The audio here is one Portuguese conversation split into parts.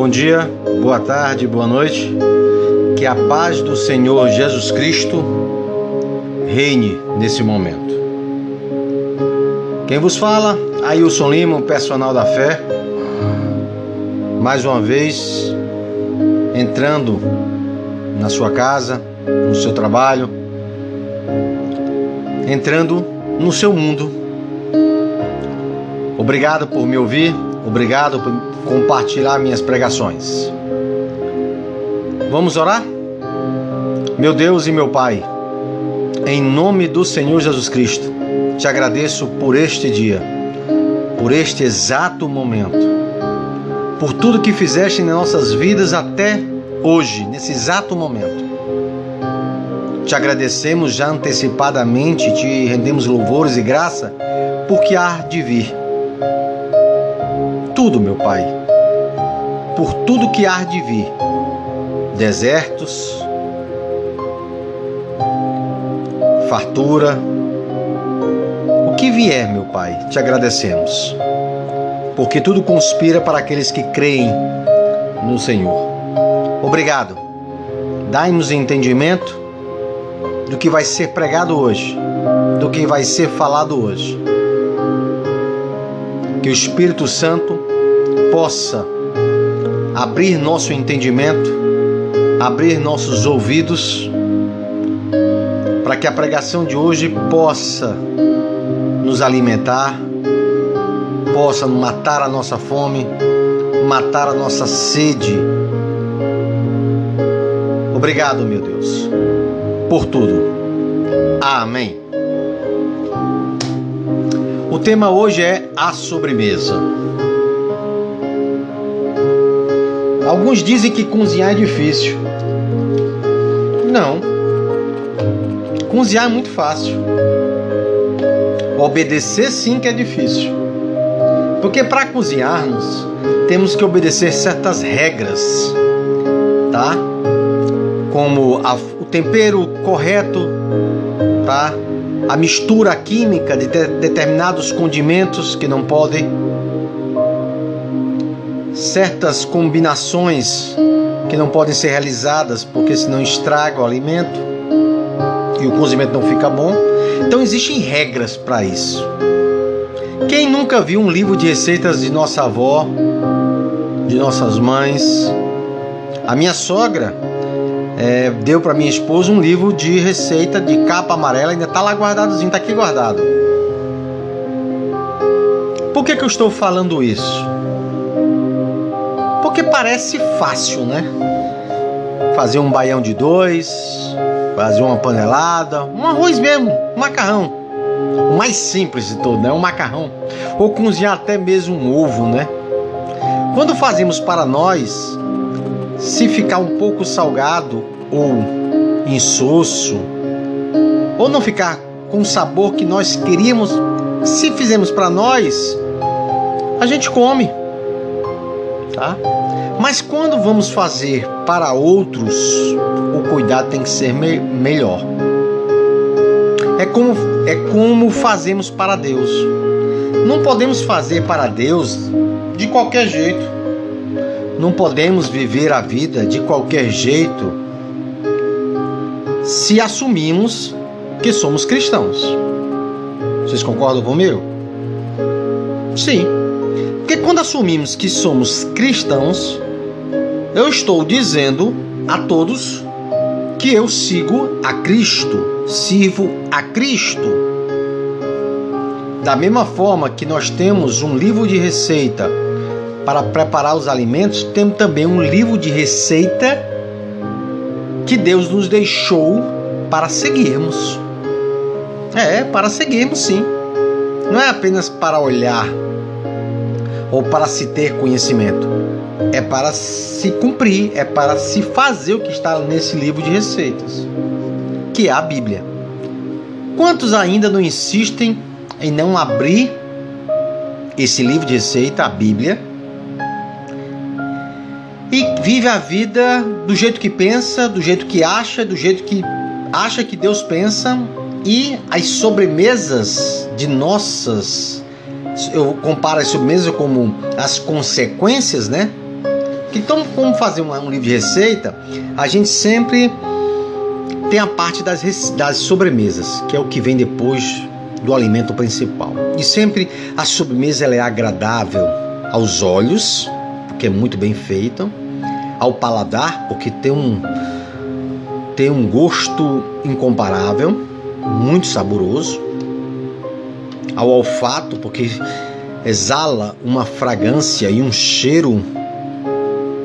Bom dia, boa tarde, boa noite. Que a paz do Senhor Jesus Cristo reine nesse momento. Quem vos fala? Ailson Lima, personal da fé. Mais uma vez, entrando na sua casa, no seu trabalho, entrando no seu mundo. Obrigado por me ouvir, obrigado por compartilhar minhas pregações. Vamos orar? Meu Deus e meu Pai, em nome do Senhor Jesus Cristo, te agradeço por este dia, por este exato momento, por tudo que fizeste em nossas vidas até hoje, nesse exato momento. Te agradecemos já antecipadamente, te rendemos louvores e graça, porque há de vir tudo, meu Pai, por tudo que há de vir desertos, fartura, o que vier, meu Pai, te agradecemos, porque tudo conspira para aqueles que creem no Senhor. Obrigado. Dai-nos entendimento do que vai ser pregado hoje, do que vai ser falado hoje. Que o Espírito Santo possa abrir nosso entendimento, abrir nossos ouvidos, para que a pregação de hoje possa nos alimentar, possa matar a nossa fome, matar a nossa sede. Obrigado, meu Deus, por tudo. Amém. O tema hoje é a sobremesa. Alguns dizem que cozinhar é difícil. Não. Cozinhar é muito fácil. Obedecer sim que é difícil. Porque para cozinharmos, temos que obedecer certas regras, tá? Como a, o tempero correto, tá? A mistura química de determinados condimentos que não podem certas combinações que não podem ser realizadas porque senão estraga o alimento e o cozimento não fica bom. Então existem regras para isso. Quem nunca viu um livro de receitas de nossa avó, de nossas mães? A minha sogra é, deu para minha esposa um livro de receita de capa amarela, ainda está lá guardadozinho, está aqui guardado. Por que, que eu estou falando isso? Porque parece fácil, né? Fazer um baião de dois, fazer uma panelada, um arroz mesmo, um macarrão. O mais simples de todo, né? Um macarrão. Ou cozinhar até mesmo um ovo, né? Quando fazemos para nós, se ficar um pouco salgado ou insosso, ou não ficar com o sabor que nós queríamos, se fizermos para nós, a gente come, tá? Mas quando vamos fazer para outros, o cuidado tem que ser me melhor. É como, é como fazemos para Deus. Não podemos fazer para Deus de qualquer jeito. Não podemos viver a vida de qualquer jeito se assumimos que somos cristãos. Vocês concordam comigo? Sim. Porque quando assumimos que somos cristãos, eu estou dizendo a todos que eu sigo a Cristo, sirvo a Cristo. Da mesma forma que nós temos um livro de receita para preparar os alimentos, temos também um livro de receita que Deus nos deixou para seguirmos. É, para seguirmos sim. Não é apenas para olhar ou para se ter conhecimento é para se cumprir, é para se fazer o que está nesse livro de receitas, que é a Bíblia. Quantos ainda não insistem em não abrir esse livro de receita, a Bíblia, e vive a vida do jeito que pensa, do jeito que acha, do jeito que acha que Deus pensa, e as sobremesas de nossas eu comparo as sobremesas como as consequências, né? Então, como fazer um, livro de receita, a gente sempre tem a parte das, das sobremesas, que é o que vem depois do alimento principal. E sempre a sobremesa é agradável aos olhos, porque é muito bem feita, ao paladar, porque tem um, tem um gosto incomparável, muito saboroso, ao olfato, porque exala uma fragrância e um cheiro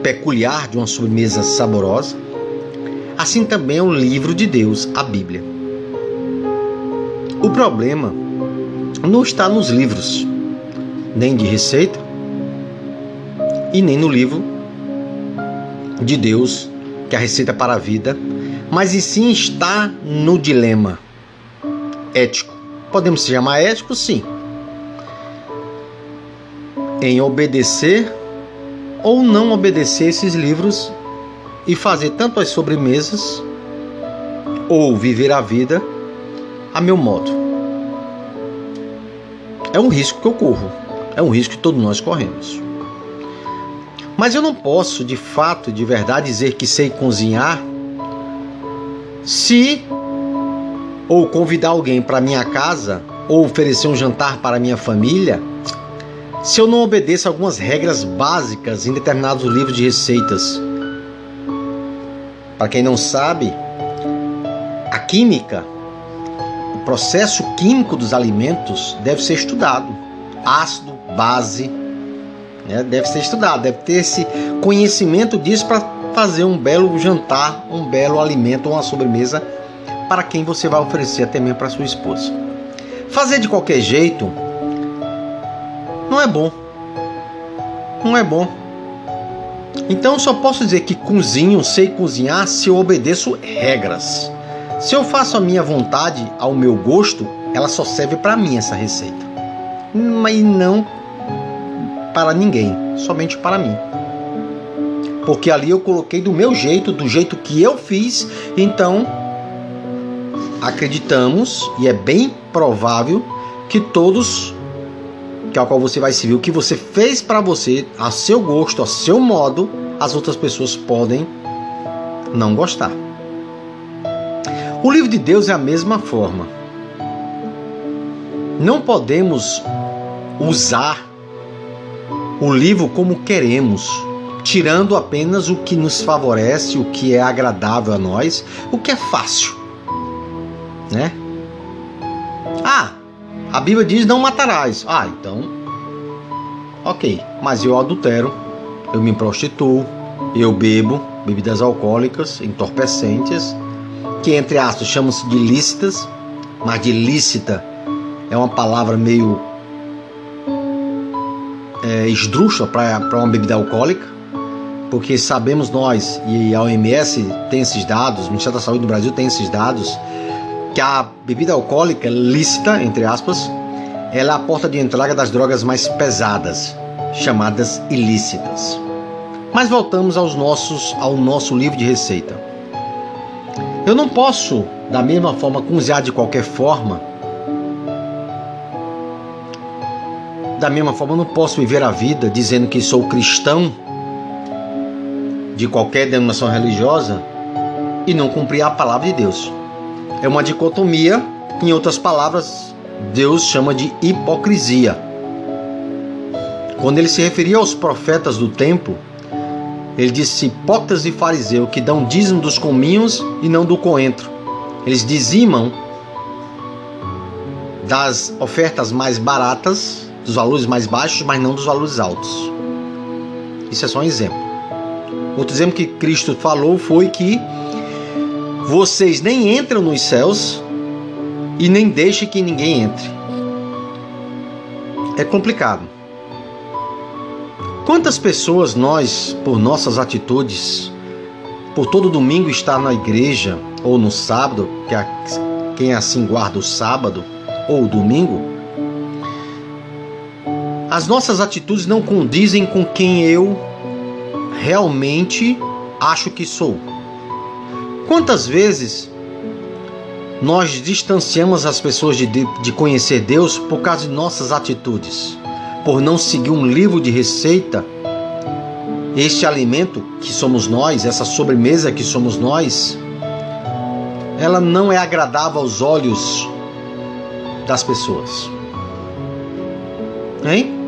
peculiar de uma sobremesa saborosa. Assim também é o livro de Deus, a Bíblia. O problema não está nos livros, nem de receita, e nem no livro de Deus, que é a receita para a vida, mas e sim está no dilema ético. Podemos se chamar ético? Sim. Em obedecer ou não obedecer esses livros e fazer tanto as sobremesas ou viver a vida a meu modo. É um risco que eu corro, é um risco que todos nós corremos. Mas eu não posso, de fato, de verdade, dizer que sei cozinhar se ou convidar alguém para minha casa ou oferecer um jantar para minha família se eu não obedeço algumas regras básicas em determinados livros de receitas. Para quem não sabe, a química, o processo químico dos alimentos deve ser estudado. Ácido, base, né? deve ser estudado, deve ter esse conhecimento disso para fazer um belo jantar, um belo alimento, uma sobremesa para quem você vai oferecer até mesmo para sua esposa. Fazer de qualquer jeito não é bom. Não é bom. Então só posso dizer que cozinho, sei cozinhar se eu obedeço regras. Se eu faço a minha vontade, ao meu gosto, ela só serve para mim essa receita. Mas não para ninguém, somente para mim. Porque ali eu coloquei do meu jeito, do jeito que eu fiz, então acreditamos e é bem provável que todos que ao qual você vai se o que você fez para você, a seu gosto, a seu modo, as outras pessoas podem não gostar. O livro de Deus é a mesma forma. Não podemos usar o livro como queremos, tirando apenas o que nos favorece, o que é agradável a nós, o que é fácil, né? Ah, a Bíblia diz não matarás. Ah, então. Ok, mas eu adultero, eu me prostituo, eu bebo bebidas alcoólicas, entorpecentes, que entre aspas chamam-se de lícitas, mas de lícita é uma palavra meio é, esdrúxula para uma bebida alcoólica, porque sabemos nós, e a OMS tem esses dados, o Ministério da Saúde do Brasil tem esses dados, que a bebida alcoólica lícita, entre aspas, ela é a porta de entrada das drogas mais pesadas, chamadas ilícitas. Mas voltamos aos nossos, ao nosso livro de receita. Eu não posso, da mesma forma, cozinhar de qualquer forma. Da mesma forma, eu não posso viver a vida dizendo que sou cristão de qualquer denominação religiosa e não cumprir a palavra de Deus. É uma dicotomia, em outras palavras, Deus chama de hipocrisia. Quando ele se referia aos profetas do templo, ele disse hipócritas e fariseu que dão dízimo dos cominhos e não do coentro. Eles dizimam das ofertas mais baratas, dos valores mais baixos, mas não dos valores altos. Isso é só um exemplo. Outro exemplo que Cristo falou foi que vocês nem entram nos céus e nem deixem que ninguém entre. É complicado. Quantas pessoas nós, por nossas atitudes, por todo domingo estar na igreja ou no sábado, que é quem assim guarda o sábado ou o domingo, as nossas atitudes não condizem com quem eu realmente acho que sou. Quantas vezes nós distanciamos as pessoas de, de conhecer Deus por causa de nossas atitudes, por não seguir um livro de receita este alimento que somos nós, essa sobremesa que somos nós, ela não é agradável aos olhos das pessoas. Hein?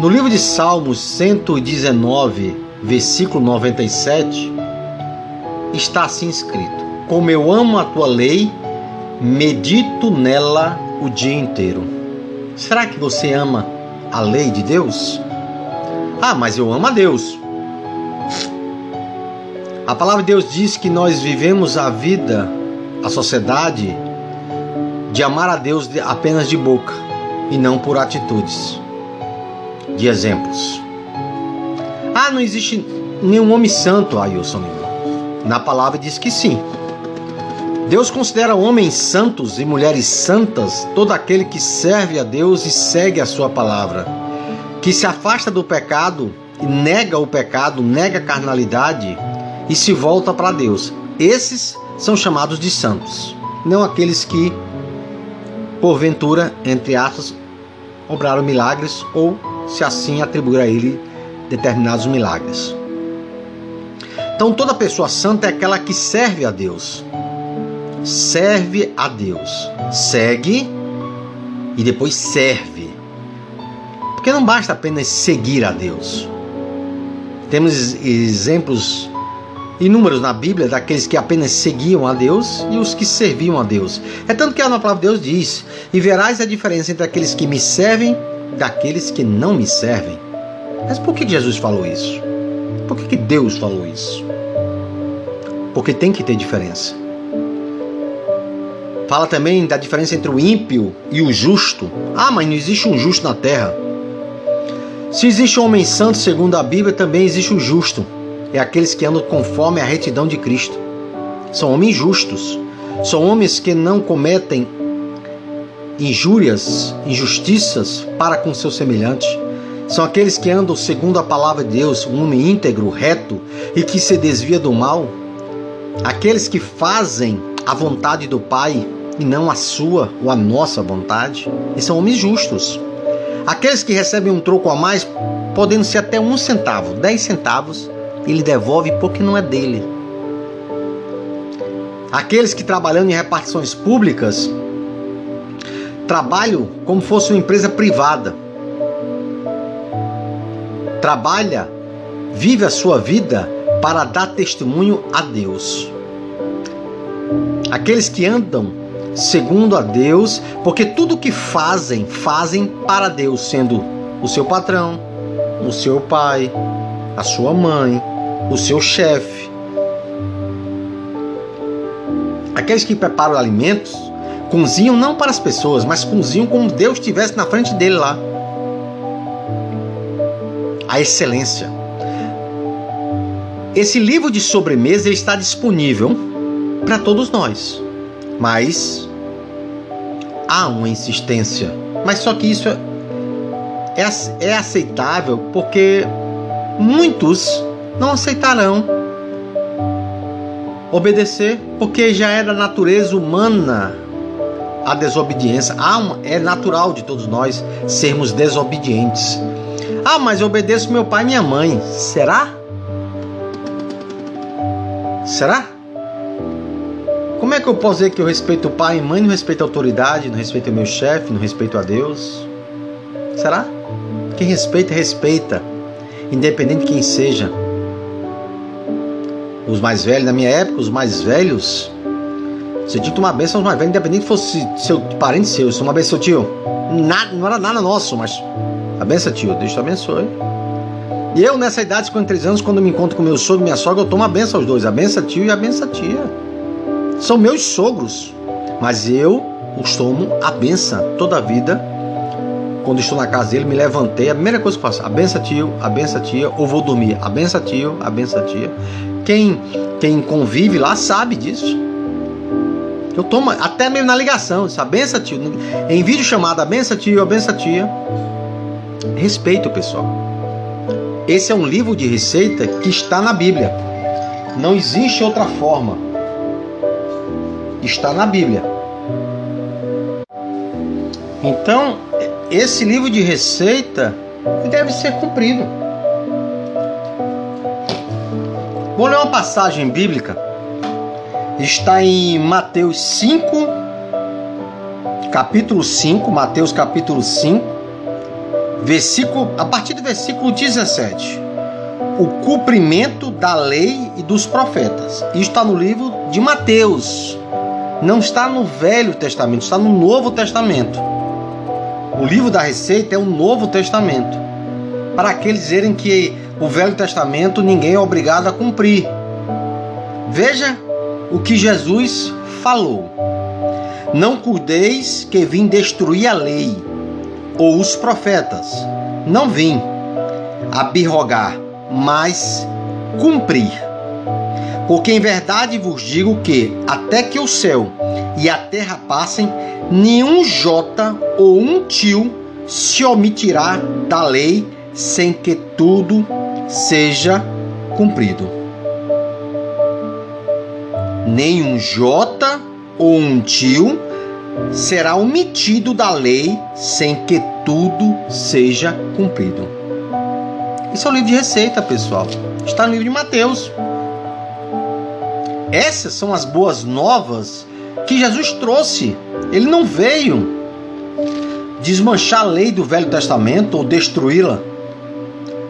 No livro de Salmos 119, versículo 97, está assim escrito: Como eu amo a tua lei, medito nela o dia inteiro. Será que você ama a lei de Deus? Ah, mas eu amo a Deus. A palavra de Deus diz que nós vivemos a vida, a sociedade, de amar a Deus apenas de boca e não por atitudes, de exemplos. Ah, não existe nenhum homem santo, Ailson Na palavra diz que sim. Deus considera homens santos e mulheres santas todo aquele que serve a Deus e segue a sua palavra, que se afasta do pecado e nega o pecado, nega a carnalidade e se volta para Deus. Esses são chamados de santos, não aqueles que, porventura, entre aspas, obraram milagres ou se assim atribuir a ele determinados milagres. Então, toda pessoa santa é aquela que serve a Deus. Serve a Deus. Segue e depois serve. Porque não basta apenas seguir a Deus. Temos exemplos inúmeros na Bíblia daqueles que apenas seguiam a Deus e os que serviam a Deus. É tanto que a palavra de Deus diz: E verás a diferença entre aqueles que me servem daqueles que não me servem. Mas por que Jesus falou isso? Por que Deus falou isso? Porque tem que ter diferença. Fala também da diferença entre o ímpio e o justo. Ah, mas não existe um justo na terra. Se existe um homem santo, segundo a Bíblia, também existe o justo é aqueles que andam conforme a retidão de Cristo. São homens justos, são homens que não cometem injúrias, injustiças para com seu semelhante. São aqueles que andam segundo a palavra de Deus, um homem íntegro, reto e que se desvia do mal. Aqueles que fazem a vontade do Pai e não a sua ou a nossa vontade. E são homens justos. Aqueles que recebem um troco a mais, podendo ser até um centavo, dez centavos, ele devolve porque não é dele. Aqueles que trabalhando em repartições públicas trabalham como fosse uma empresa privada. Trabalha, vive a sua vida para dar testemunho a Deus. Aqueles que andam segundo a Deus, porque tudo que fazem, fazem para Deus, sendo o seu patrão, o seu pai, a sua mãe, o seu chefe. Aqueles que preparam alimentos cozinham não para as pessoas, mas cozinham como Deus estivesse na frente dele lá. A excelência. Esse livro de sobremesa está disponível para todos nós, mas há uma insistência. Mas só que isso é, é, é aceitável porque muitos não aceitarão obedecer, porque já é da natureza humana a desobediência. Ah, é natural de todos nós sermos desobedientes. Ah, mas eu obedeço meu pai e minha mãe. Será? Será? Como é que eu posso dizer que eu respeito o pai e mãe, não respeito a autoridade, não respeito o meu chefe, não respeito a Deus? Será? Quem respeita, respeita, independente de quem seja os mais velhos, na minha época, os mais velhos, você tinha que tomar benção aos mais velhos, independente que fosse seu parente seu. Você uma benção, tio. Nada, não era nada nosso, mas a benção, tio, Deus te abençoe. E eu, nessa idade, 53 anos, quando me encontro com meu sogro e minha sogra, eu tomo a benção aos dois, a benção tio e a benção tia. São meus sogros, mas eu os tomo a benção toda a vida. Quando estou na casa dele, me levantei, a primeira coisa que faço, a benção tio, a benção tia, ou vou dormir, a benção tio, a benção tia. Quem, quem convive lá sabe disso. Eu tomo até mesmo na ligação, a benção tio, em vídeo chamado a benção tio, a benção tia. Respeito, pessoal. Esse é um livro de receita que está na Bíblia. Não existe outra forma. Está na Bíblia. Então, esse livro de receita deve ser cumprido. Vou ler uma passagem bíblica. Está em Mateus 5, capítulo 5, Mateus capítulo 5, versículo, a partir do versículo 17. O cumprimento da lei e dos profetas. Isso está no livro de Mateus. Não está no Velho Testamento, está no Novo Testamento. O livro da receita é o Novo Testamento. Para aqueles dizerem que o Velho Testamento ninguém é obrigado a cumprir. Veja o que Jesus falou. Não cuideis que vim destruir a lei ou os profetas. Não vim abirrogar, mas cumprir. Porque em verdade vos digo que, até que o céu e a terra passem, nenhum jota ou um tio se omitirá da lei sem que tudo seja cumprido. Nem um jota ou um tio será omitido da lei sem que tudo seja cumprido. Isso é o livro de receita, pessoal. Está no livro de Mateus. Essas são as boas novas que Jesus trouxe. Ele não veio desmanchar a lei do Velho Testamento ou destruí-la.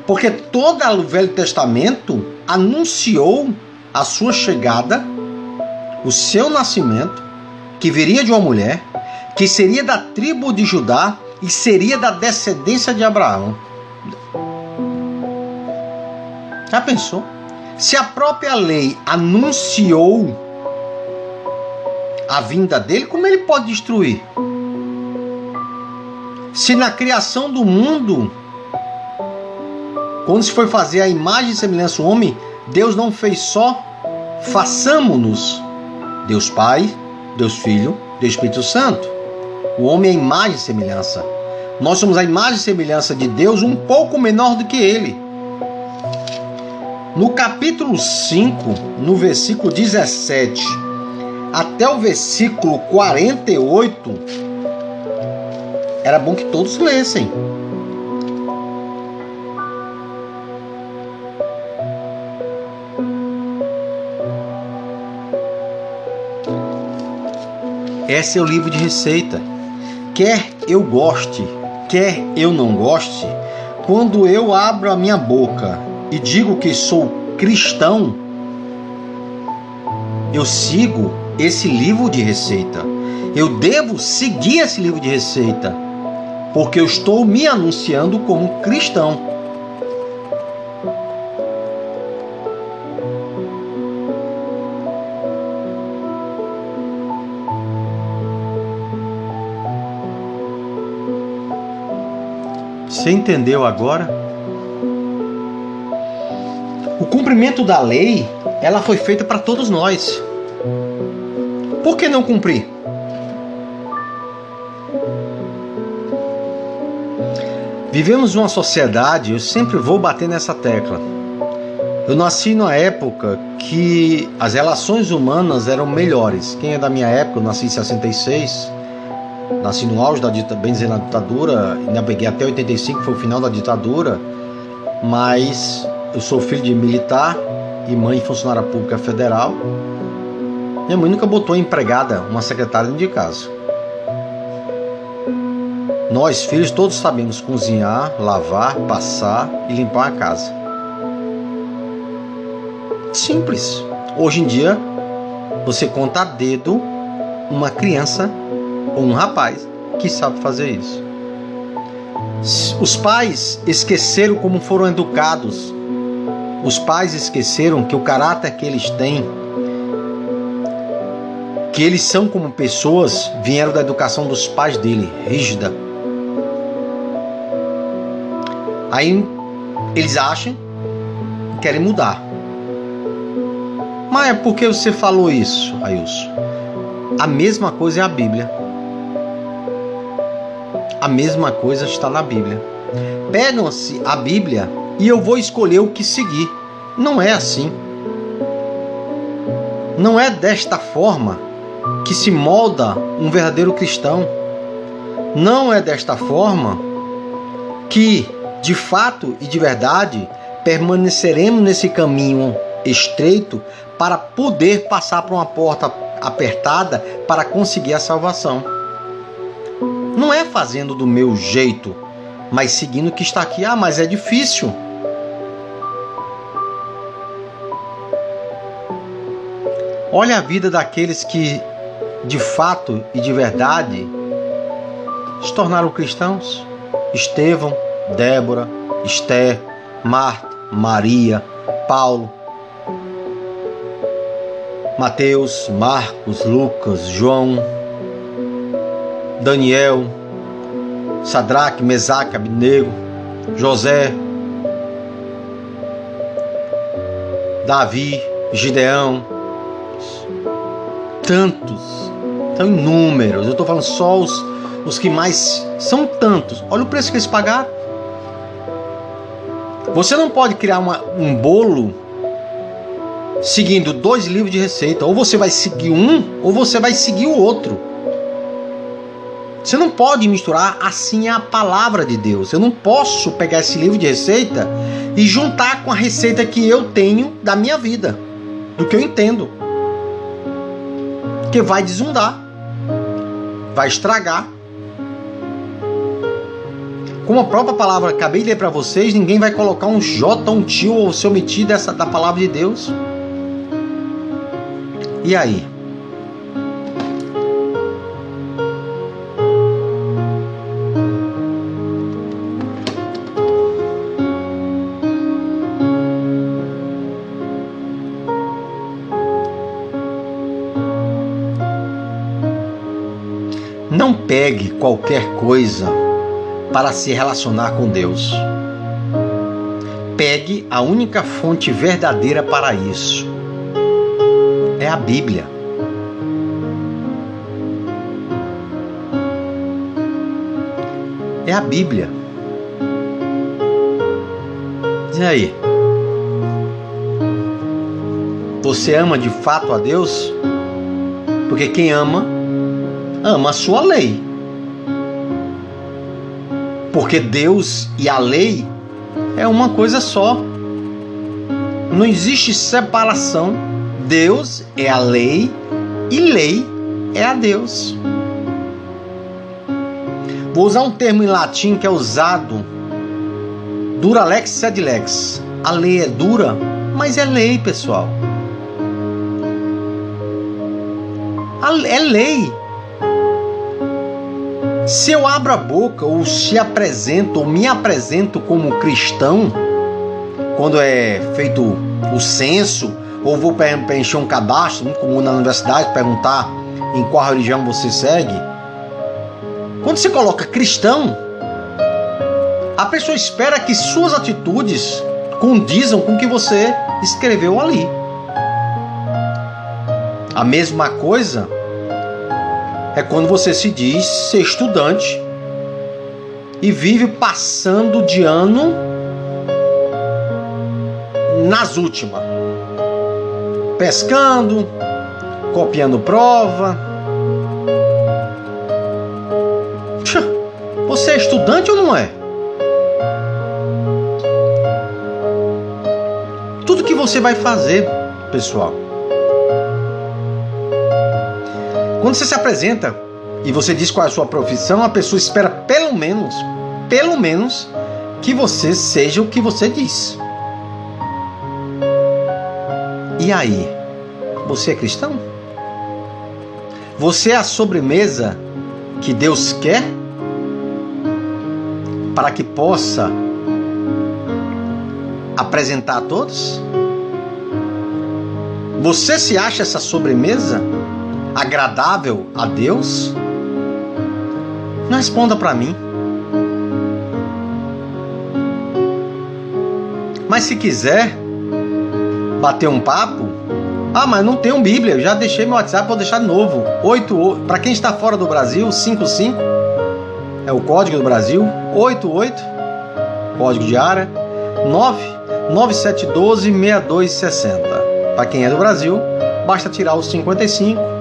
Porque todo o Velho Testamento anunciou a sua chegada, o seu nascimento, que viria de uma mulher, que seria da tribo de Judá e seria da descendência de Abraão. Já pensou? Se a própria lei anunciou a vinda dele, como ele pode destruir? Se na criação do mundo, quando se foi fazer a imagem e semelhança do homem, Deus não fez só façamos-nos Deus Pai, Deus Filho, Deus Espírito Santo. O homem é imagem e semelhança. Nós somos a imagem e semelhança de Deus um pouco menor do que ele. No capítulo 5, no versículo 17 até o versículo 48, era bom que todos lessem. É o livro de receita. Quer eu goste, quer eu não goste, quando eu abro a minha boca e digo que sou cristão, eu sigo esse livro de receita. Eu devo seguir esse livro de receita, porque eu estou me anunciando como cristão. Entendeu agora? O cumprimento da lei, ela foi feita para todos nós. Por que não cumprir? Vivemos uma sociedade, eu sempre vou bater nessa tecla. Eu nasci numa época que as relações humanas eram melhores. Quem é da minha época, eu nasci em 66, nasci no auge da ditadura, bem dizer, na ditadura, ainda peguei até 85, foi o final da ditadura, mas eu sou filho de militar e mãe funcionária pública federal. Minha mãe nunca botou empregada, uma secretária dentro de casa. Nós, filhos, todos sabemos cozinhar, lavar, passar e limpar a casa. Simples. Hoje em dia, você conta a dedo uma criança ou um rapaz que sabe fazer isso. Os pais esqueceram como foram educados. Os pais esqueceram que o caráter que eles têm que eles são como pessoas vieram da educação dos pais dele, rígida. Aí eles acham que querem mudar. Mas é porque você falou isso, Ailson? A mesma coisa é a Bíblia. A mesma coisa está na Bíblia. Pegam-se a Bíblia e eu vou escolher o que seguir. Não é assim. Não é desta forma que se molda um verdadeiro cristão. Não é desta forma que, de fato e de verdade, permaneceremos nesse caminho estreito para poder passar por uma porta apertada para conseguir a salvação. Não é fazendo do meu jeito, mas seguindo o que está aqui. Ah, mas é difícil. Olha a vida daqueles que, de fato e de verdade, se tornaram cristãos. Estevão, Débora, Esther, Marta, Maria, Paulo, Mateus, Marcos, Lucas, João, Daniel, Sadraque, Mesaque, Abnego, José, Davi, Gideão, tantos, são inúmeros. Eu estou falando só os, os que mais são tantos. Olha o preço que eles pagaram. Você não pode criar uma, um bolo seguindo dois livros de receita. Ou você vai seguir um, ou você vai seguir o outro. Você não pode misturar assim a palavra de Deus. Eu não posso pegar esse livro de receita e juntar com a receita que eu tenho da minha vida, do que eu entendo. Que vai desundar, vai estragar. Como a própria palavra acabei de ler para vocês, ninguém vai colocar um J, um tio ou se omitir dessa da palavra de Deus. E aí? Pegue qualquer coisa para se relacionar com Deus. Pegue a única fonte verdadeira para isso é a Bíblia. É a Bíblia. E aí? Você ama de fato a Deus? Porque quem ama, ama a sua lei. Porque Deus e a lei é uma coisa só. Não existe separação Deus é a lei e lei é a Deus. Vou usar um termo em latim que é usado dura lex sed lex. A lei é dura, mas é lei, pessoal. É lei. Se eu abro a boca ou se apresento ou me apresento como cristão, quando é feito o censo ou vou preencher um cadastro, muito comum na universidade, perguntar em qual religião você segue. Quando você coloca cristão, a pessoa espera que suas atitudes condizam com o que você escreveu ali. A mesma coisa é quando você se diz ser estudante e vive passando de ano nas últimas pescando, copiando prova. Você é estudante ou não é? Tudo que você vai fazer, pessoal. Quando você se apresenta e você diz qual é a sua profissão, a pessoa espera pelo menos, pelo menos, que você seja o que você diz. E aí? Você é cristão? Você é a sobremesa que Deus quer para que possa apresentar a todos? Você se acha essa sobremesa agradável a Deus? Não responda para mim. Mas se quiser, bater um papo. Ah, mas não tenho Bíblia. Eu já deixei meu WhatsApp, vou deixar de novo. 8, para quem está fora do Brasil, 55 é o código do Brasil. 88 código de área 99712 6260. Para quem é do Brasil, basta tirar os 55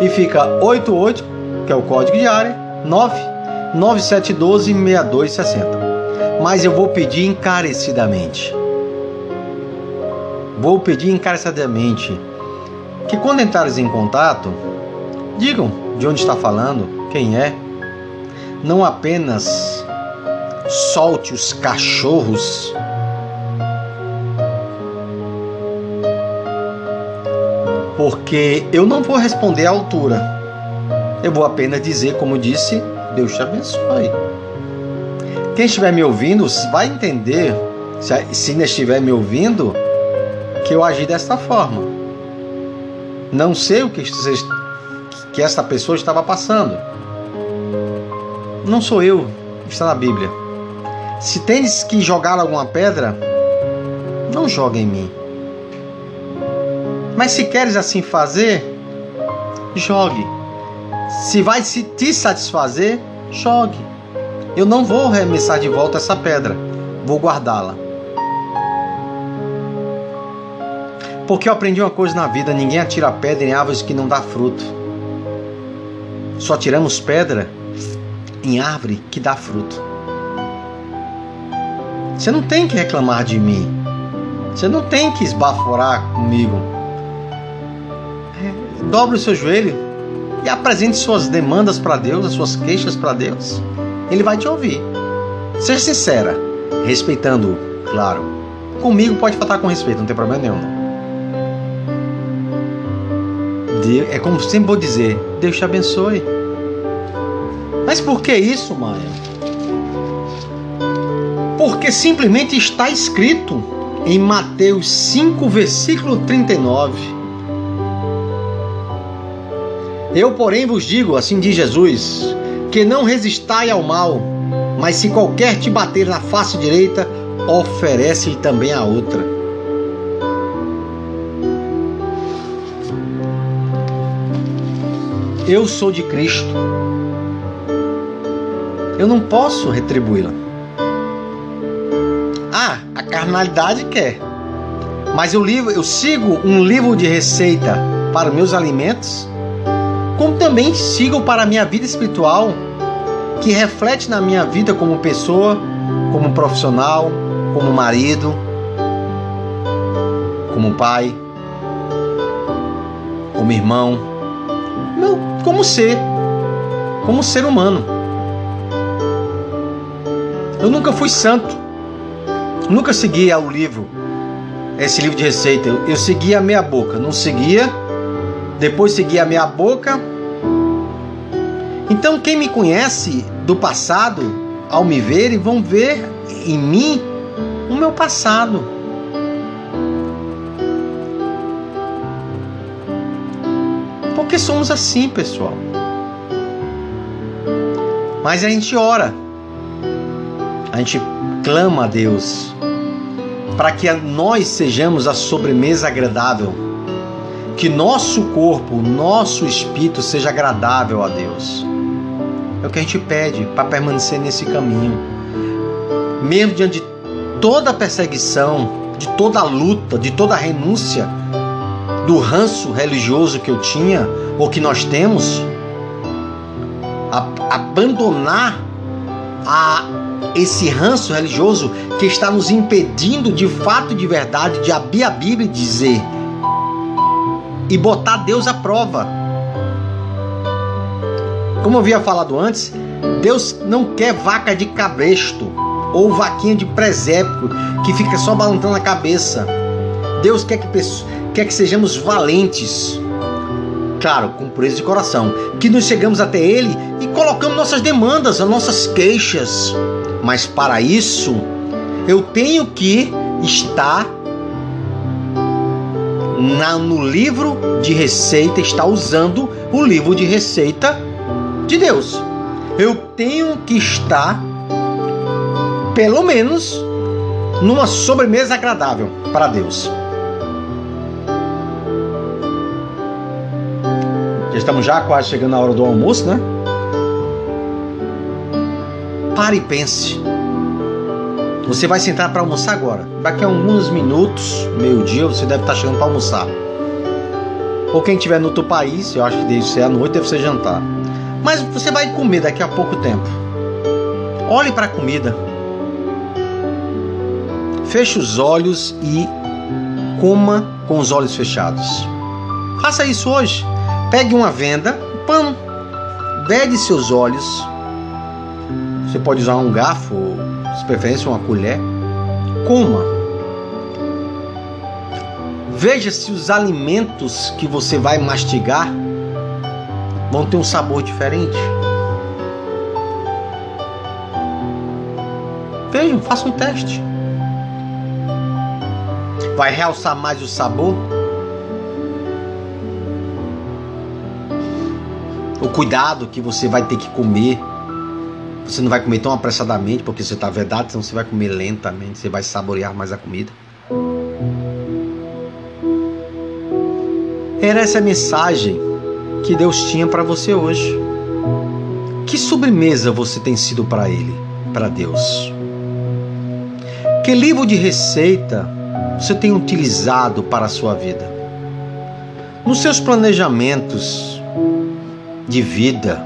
e fica 88, que é o código de área 9 9712 6260. Mas eu vou pedir encarecidamente. Vou pedir encarecidamente que quando entrares em contato, digam de onde está falando, quem é. Não apenas solte os cachorros porque eu não vou responder à altura. Eu vou apenas dizer, como disse, Deus te abençoe. Quem estiver me ouvindo vai entender, se ainda estiver me ouvindo, que eu agi desta forma. Não sei o que, que essa pessoa estava passando. Não sou eu, está na Bíblia. Se tens que jogar alguma pedra, não joga em mim. Mas se queres assim fazer, jogue. Se vai se te satisfazer, jogue. Eu não vou arremessar de volta essa pedra, vou guardá-la. Porque eu aprendi uma coisa na vida: ninguém atira pedra em árvores que não dá fruto. Só tiramos pedra em árvore que dá fruto. Você não tem que reclamar de mim. Você não tem que esbaforar comigo dobre o seu joelho e apresente suas demandas para Deus, as suas queixas para Deus. Ele vai te ouvir. Seja sincera, respeitando, claro. Comigo pode falar com respeito, não tem problema nenhum. É como sempre vou dizer, Deus te abençoe. Mas por que isso, Maia? Porque simplesmente está escrito em Mateus 5, versículo 39 eu, porém, vos digo, assim diz Jesus, que não resistai ao mal, mas se qualquer te bater na face direita, oferece-lhe também a outra. Eu sou de Cristo. Eu não posso retribuí-la. Ah, a carnalidade quer. Mas eu, livro, eu sigo um livro de receita para meus alimentos como também sigo para a minha vida espiritual, que reflete na minha vida como pessoa, como profissional, como marido, como pai, como irmão, como ser, como ser humano. Eu nunca fui santo, nunca seguia o livro, esse livro de receita. Eu, eu seguia a meia boca, não seguia depois segui a minha boca. Então, quem me conhece do passado, ao me verem, vão ver em mim o meu passado. Porque somos assim, pessoal. Mas a gente ora, a gente clama a Deus para que nós sejamos a sobremesa agradável que nosso corpo, nosso espírito seja agradável a Deus. É o que a gente pede para permanecer nesse caminho. Mesmo diante de toda perseguição, de toda luta, de toda renúncia, do ranço religioso que eu tinha, ou que nós temos, a, abandonar a esse ranço religioso que está nos impedindo de fato e de verdade de abrir a Bíblia e dizer e botar Deus à prova. Como eu havia falado antes, Deus não quer vaca de cabresto ou vaquinha de presépio que fica só balançando a cabeça. Deus quer que, quer que sejamos valentes, claro, com pureza de coração, que nos chegamos até Ele e colocamos nossas demandas, as nossas queixas. Mas para isso, eu tenho que estar na, no livro de receita está usando o livro de receita de Deus. Eu tenho que estar, pelo menos, numa sobremesa agradável para Deus. Já estamos já quase chegando na hora do almoço, né? Pare e pense. Você vai sentar para almoçar agora. Daqui a alguns minutos, meio-dia, você deve estar tá chegando para almoçar. Ou quem estiver no outro país, eu acho que deve ser à noite, deve ser jantar. Mas você vai comer daqui a pouco tempo. Olhe para a comida. Feche os olhos e coma com os olhos fechados. Faça isso hoje. Pegue uma venda, um pano, vede seus olhos. Você pode usar um garfo, se preferência uma colher. Coma. Veja se os alimentos que você vai mastigar vão ter um sabor diferente. Vejam, faça um teste. Vai realçar mais o sabor? O cuidado que você vai ter que comer. Você não vai comer tão apressadamente porque você está vedado, senão você vai comer lentamente, você vai saborear mais a comida. Era essa mensagem que Deus tinha para você hoje. Que sobremesa você tem sido para Ele, para Deus? Que livro de receita você tem utilizado para a sua vida? Nos seus planejamentos de vida,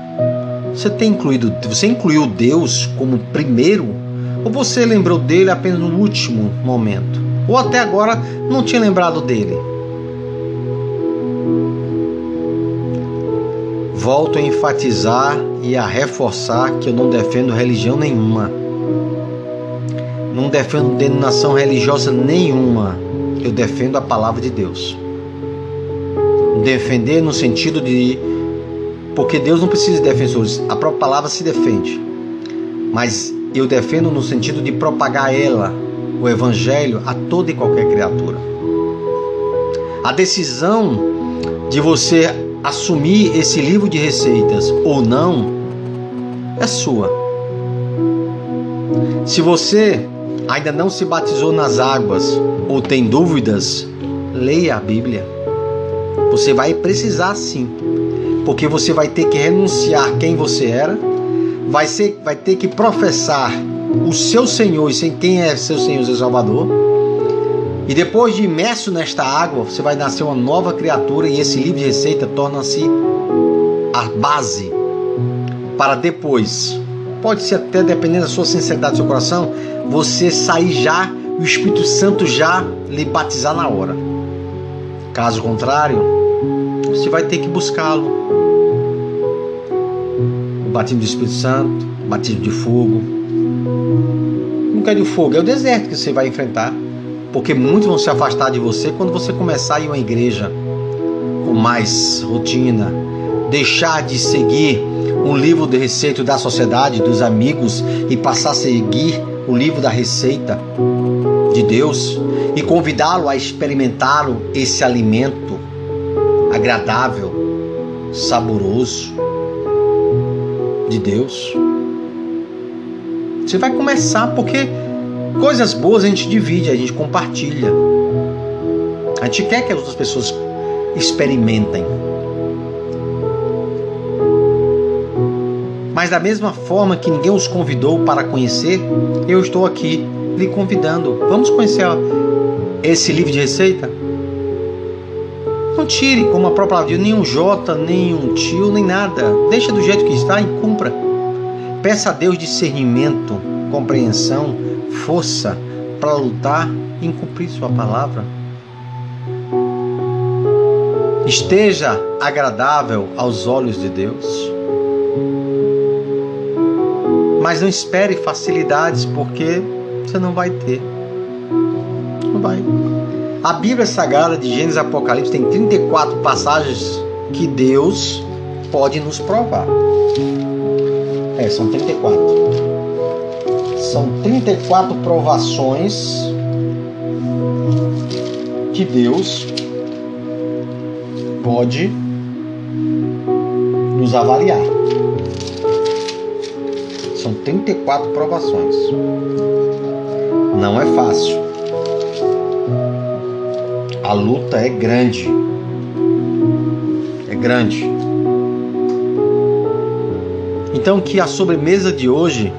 você tem incluído, você incluiu Deus como primeiro ou você lembrou dele apenas no último momento? Ou até agora não tinha lembrado dele? Volto a enfatizar e a reforçar que eu não defendo religião nenhuma. Não defendo denominação religiosa nenhuma. Eu defendo a palavra de Deus. Defender no sentido de. Porque Deus não precisa de defensores, a própria palavra se defende. Mas eu defendo no sentido de propagar ela, o Evangelho, a toda e qualquer criatura. A decisão de você assumir esse livro de receitas ou não é sua. Se você ainda não se batizou nas águas ou tem dúvidas, leia a Bíblia. Você vai precisar sim, porque você vai ter que renunciar quem você era, vai, ser, vai ter que professar o seu Senhor e sem quem é seu Senhor, seu Salvador. E depois de imerso nesta água, você vai nascer uma nova criatura e esse livro de receita torna-se a base para depois. Pode ser até dependendo da sua sinceridade do seu coração, você sair já, o Espírito Santo já lhe batizar na hora. Caso contrário, você vai ter que buscá-lo. O batismo do Espírito Santo, o batismo de fogo. Nunca é de fogo, é o deserto que você vai enfrentar. Porque muitos vão se afastar de você quando você começar a ir a uma igreja com mais rotina, deixar de seguir um livro de receita da sociedade, dos amigos e passar a seguir o livro da receita de Deus e convidá-lo a experimentar esse alimento agradável, saboroso de Deus. Você vai começar porque coisas boas a gente divide, a gente compartilha. A gente quer que as outras pessoas experimentem. Mas da mesma forma que ninguém os convidou para conhecer, eu estou aqui lhe convidando. Vamos conhecer esse livro de receita? Não tire, como a própria palavra nenhum J, nenhum tio, nem nada. Deixa do jeito que está e cumpra. Peça a Deus discernimento, compreensão, força para lutar em cumprir Sua palavra. Esteja agradável aos olhos de Deus. Mas não espere facilidades, porque você não vai ter. Não vai. A Bíblia Sagrada de Gênesis e Apocalipse tem 34 passagens que Deus pode nos provar. É, são 34. São 34 provações que Deus pode nos avaliar. São 34 provações. Não é fácil. A luta é grande. É grande. Então que a sobremesa de hoje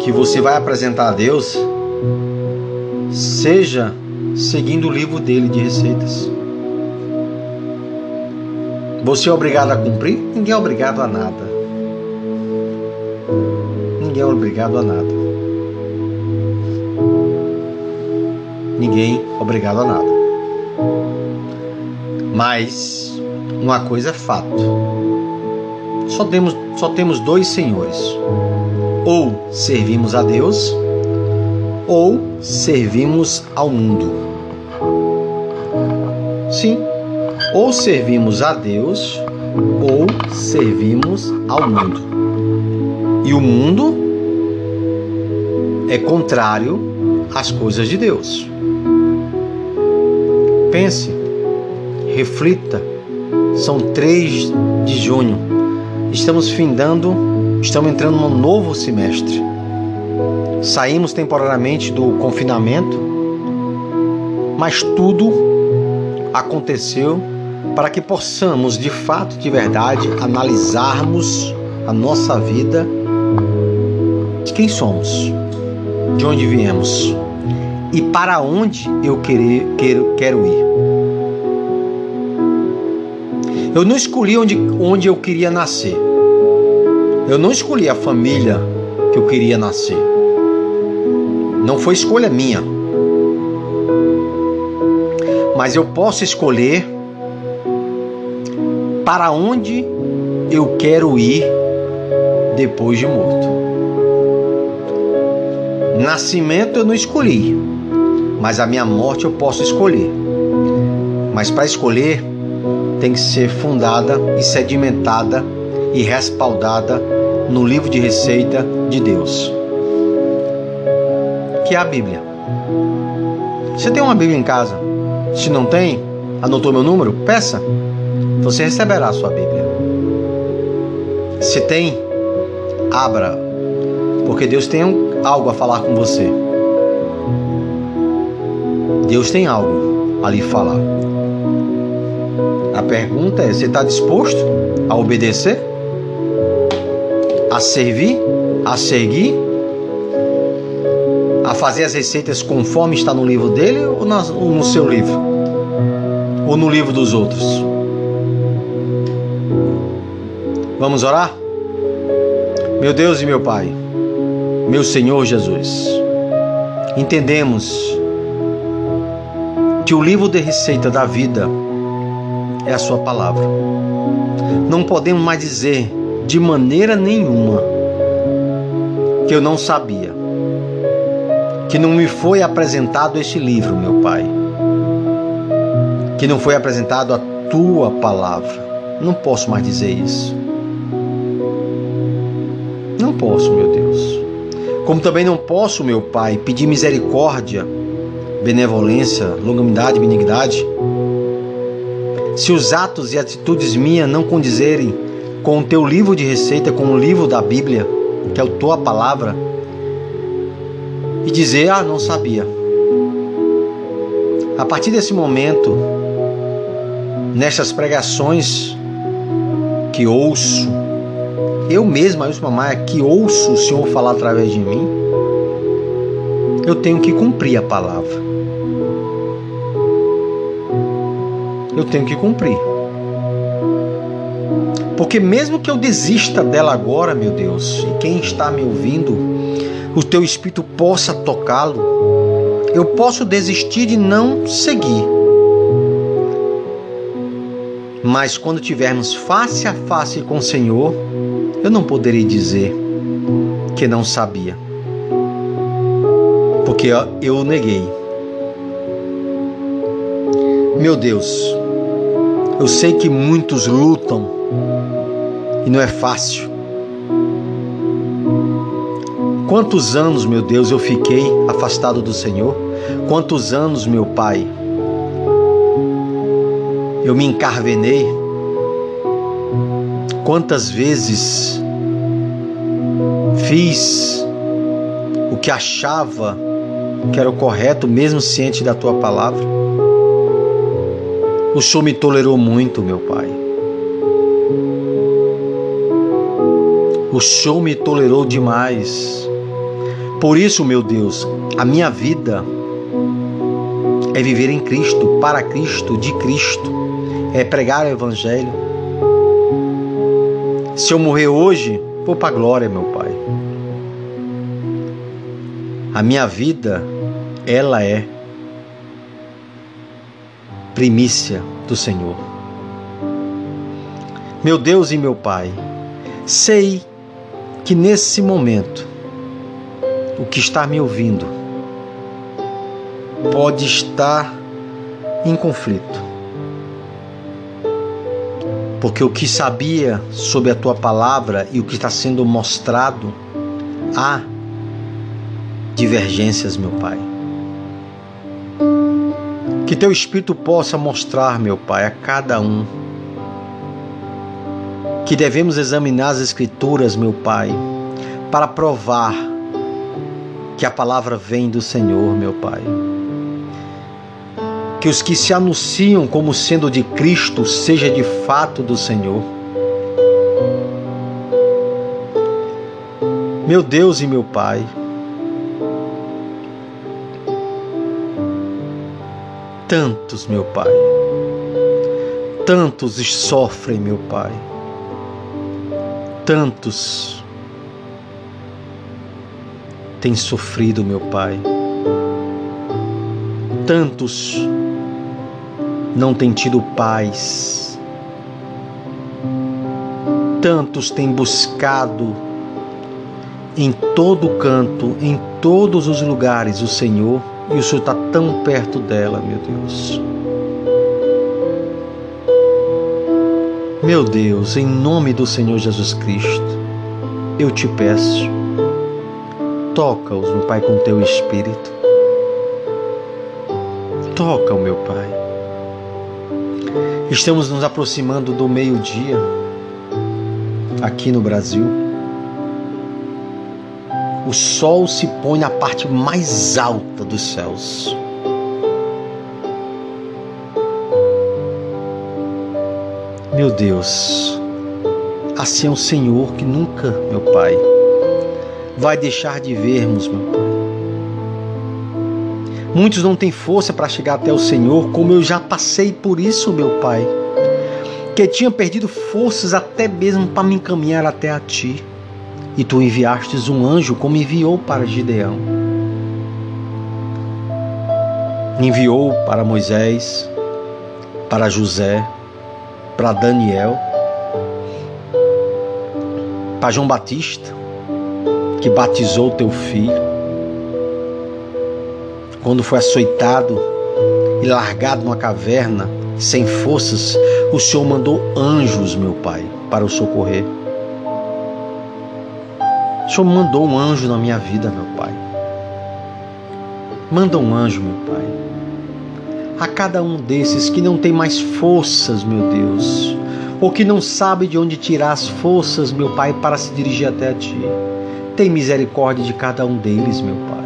que você vai apresentar a Deus seja seguindo o livro dele de receitas. Você é obrigado a cumprir? Ninguém é obrigado a nada. ninguém é obrigado a nada. Ninguém obrigado a nada. Mas uma coisa é fato. Só temos, só temos dois senhores. Ou servimos a Deus, ou servimos ao mundo. Sim, ou servimos a Deus, ou servimos ao mundo. E o mundo é contrário às coisas de Deus. Pense, reflita. São 3 de junho. Estamos findando, estamos entrando num novo semestre. Saímos temporariamente do confinamento, mas tudo aconteceu para que possamos, de fato, de verdade, analisarmos a nossa vida, de quem somos, de onde viemos e para onde eu querer, quero, quero ir. Eu não escolhi onde, onde eu queria nascer. Eu não escolhi a família que eu queria nascer. Não foi escolha minha. Mas eu posso escolher para onde eu quero ir depois de morto. Nascimento eu não escolhi, mas a minha morte eu posso escolher. Mas para escolher, tem que ser fundada e sedimentada e respaldada no livro de receita de Deus, que é a Bíblia. Você tem uma Bíblia em casa? Se não tem, anotou meu número? Peça você receberá a sua Bíblia. Se tem, abra, porque Deus tem algo a falar com você. Deus tem algo a lhe falar. A pergunta é: você está disposto a obedecer? A servir? A seguir? A fazer as receitas conforme está no livro dele ou no seu livro? Ou no livro dos outros? Vamos orar? Meu Deus e meu Pai, meu Senhor Jesus, entendemos que o livro de receita da vida é a Sua palavra. Não podemos mais dizer de maneira nenhuma que eu não sabia, que não me foi apresentado este livro, meu Pai, que não foi apresentado a Tua palavra. Não posso mais dizer isso. Não posso, meu Deus. Como também não posso, meu Pai, pedir misericórdia, benevolência, longanimidade, benignidade, se os atos e atitudes minhas não condizerem com o teu livro de receita, com o livro da Bíblia, que é a tua palavra, e dizer, ah, não sabia. A partir desse momento, nestas pregações que ouço, eu mesmo, Ailson Maia, que ouço o Senhor falar através de mim, eu tenho que cumprir a palavra. Eu tenho que cumprir. Porque mesmo que eu desista dela agora, meu Deus, e quem está me ouvindo, o teu espírito possa tocá-lo, eu posso desistir de não seguir. Mas quando tivermos face a face com o Senhor, eu não poderei dizer que não sabia, porque eu neguei. Meu Deus, eu sei que muitos lutam e não é fácil. Quantos anos, meu Deus, eu fiquei afastado do Senhor? Quantos anos, meu Pai, eu me encarvenei Quantas vezes fiz o que achava que era o correto, mesmo ciente da tua palavra? O Senhor me tolerou muito, meu Pai. O Senhor me tolerou demais. Por isso, meu Deus, a minha vida é viver em Cristo, para Cristo, de Cristo, é pregar o Evangelho, se eu morrer hoje, vou para a glória, meu Pai. A minha vida, ela é primícia do Senhor. Meu Deus e meu Pai, sei que nesse momento o que está me ouvindo pode estar em conflito. Porque o que sabia sobre a tua palavra e o que está sendo mostrado, há divergências, meu Pai. Que teu Espírito possa mostrar, meu Pai, a cada um que devemos examinar as Escrituras, meu Pai, para provar que a palavra vem do Senhor, meu Pai. Que os que se anunciam como sendo de Cristo seja de fato do Senhor. Meu Deus e meu Pai, tantos, meu Pai, tantos sofrem, meu Pai tantos têm sofrido, meu Pai. Tantos não têm tido paz. Tantos têm buscado em todo canto, em todos os lugares o Senhor, e o Senhor está tão perto dela, meu Deus. Meu Deus, em nome do Senhor Jesus Cristo, eu te peço, toca-os, meu Pai, com teu Espírito. Toca, meu Pai. Estamos nos aproximando do meio-dia aqui no Brasil. O sol se põe na parte mais alta dos céus. Meu Deus, assim é o Senhor que nunca, meu Pai, vai deixar de vermos, meu Pai. Muitos não têm força para chegar até o Senhor, como eu já passei por isso, meu Pai, que tinha perdido forças até mesmo para me encaminhar até a Ti. E Tu enviastes um anjo como enviou para Gideão. Enviou para Moisés, para José, para Daniel, para João Batista, que batizou teu filho, quando foi açoitado e largado numa caverna, sem forças, o Senhor mandou anjos, meu Pai, para o socorrer. Senhor mandou um anjo na minha vida, meu Pai. Manda um anjo, meu Pai a cada um desses que não tem mais forças, meu Deus, ou que não sabe de onde tirar as forças, meu Pai, para se dirigir até a Ti. Tem misericórdia de cada um deles, meu Pai.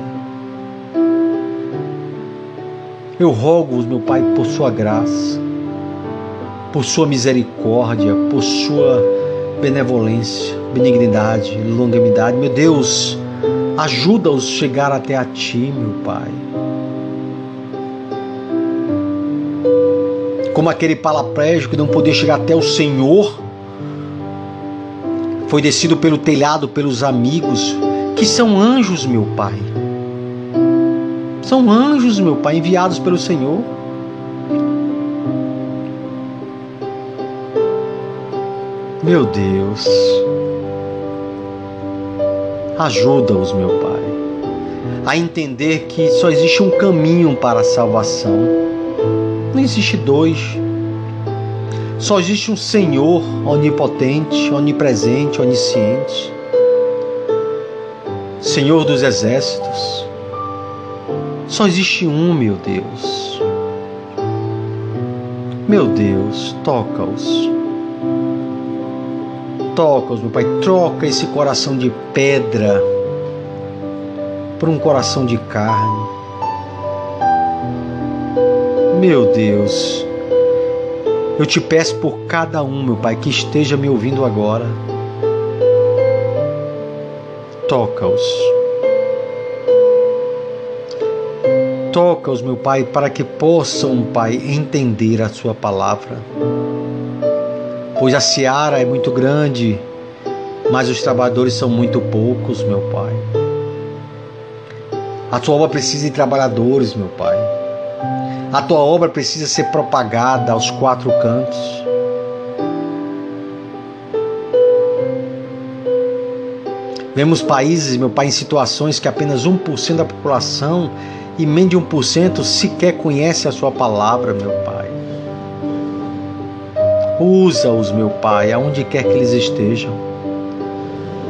Eu rogo-os, meu Pai, por Sua graça, por Sua misericórdia, por Sua benevolência, benignidade, longanimidade. Meu Deus, ajuda-os a chegar até a Ti, meu Pai. como aquele paraplégico que não podia chegar até o Senhor, foi descido pelo telhado pelos amigos, que são anjos, meu Pai. São anjos, meu Pai, enviados pelo Senhor. Meu Deus, ajuda-os, meu Pai, a entender que só existe um caminho para a salvação não existe dois. Só existe um Senhor onipotente, onipresente, onisciente. Senhor dos exércitos. Só existe um, meu Deus. Meu Deus, toca-os. Toca-os, meu Pai. Troca esse coração de pedra por um coração de carne. Meu Deus, eu te peço por cada um, meu Pai, que esteja me ouvindo agora. Toca-os. Toca-os, meu Pai, para que possam, Pai, entender a Sua palavra. Pois a seara é muito grande, mas os trabalhadores são muito poucos, meu Pai. A tua obra precisa de trabalhadores, meu Pai. A tua obra precisa ser propagada aos quatro cantos. Vemos países, meu Pai, em situações que apenas 1% da população e menos de 1% sequer conhece a Sua palavra, meu Pai. Usa-os, meu Pai, aonde quer que eles estejam.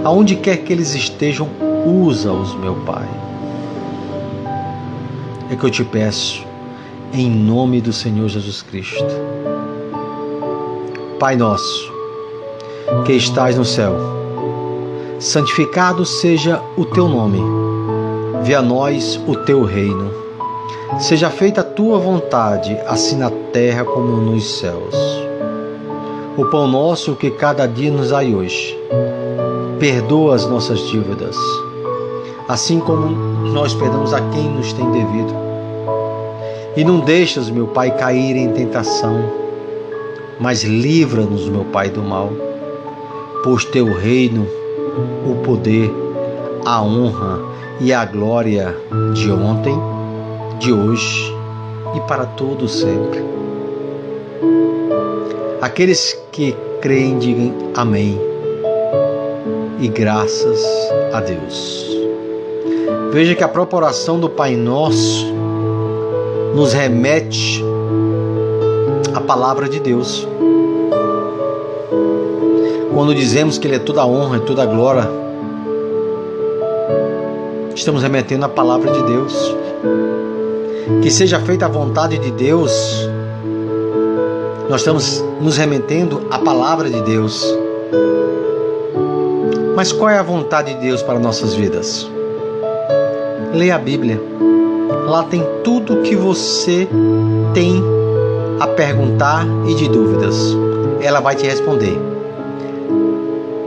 Aonde quer que eles estejam, usa-os, meu Pai. É que eu te peço, em nome do Senhor Jesus Cristo. Pai nosso, que estás no céu, santificado seja o teu nome. Venha a nós o teu reino. Seja feita a tua vontade, assim na terra como nos céus. O pão nosso que cada dia nos dai hoje. Perdoa as nossas dívidas, assim como nós perdoamos a quem nos tem devido. E não deixas, meu Pai, cair em tentação, mas livra-nos, meu Pai, do mal, pois teu reino o poder, a honra e a glória de ontem, de hoje e para todo sempre. Aqueles que creem digam amém e graças a Deus. Veja que a própria oração do Pai Nosso nos remete à palavra de Deus. Quando dizemos que Ele é toda a honra e toda a glória, estamos remetendo a palavra de Deus. Que seja feita a vontade de Deus, nós estamos nos remetendo à palavra de Deus. Mas qual é a vontade de Deus para nossas vidas? Leia a Bíblia. Lá tem tudo que você tem a perguntar e de dúvidas. Ela vai te responder.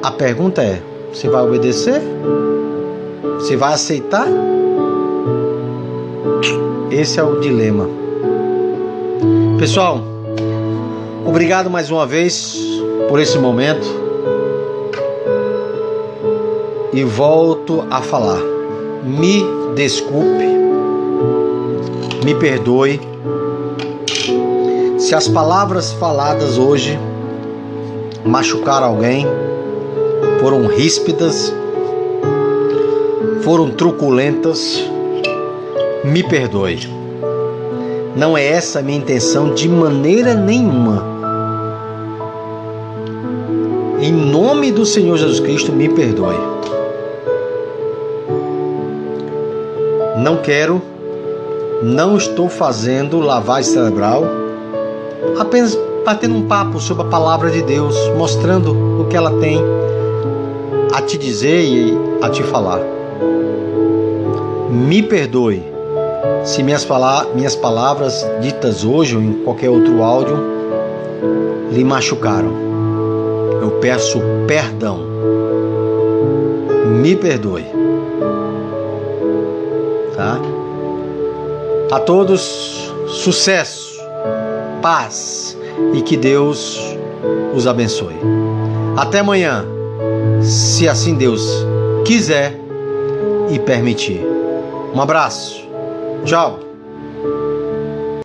A pergunta é: você vai obedecer? Você vai aceitar? Esse é o dilema. Pessoal, obrigado mais uma vez por esse momento. E volto a falar. Me desculpe, me perdoe se as palavras faladas hoje machucaram alguém foram ríspidas, foram truculentas, me perdoe. Não é essa a minha intenção de maneira nenhuma. Em nome do Senhor Jesus Cristo, me perdoe. Não quero, não estou fazendo lavagem cerebral, apenas batendo um papo sobre a palavra de Deus, mostrando o que ela tem a te dizer e a te falar. Me perdoe se minhas, minhas palavras ditas hoje ou em qualquer outro áudio lhe machucaram. Peço perdão. Me perdoe. Tá? A todos, sucesso, paz e que Deus os abençoe. Até amanhã se assim Deus quiser e permitir. Um abraço. Tchau.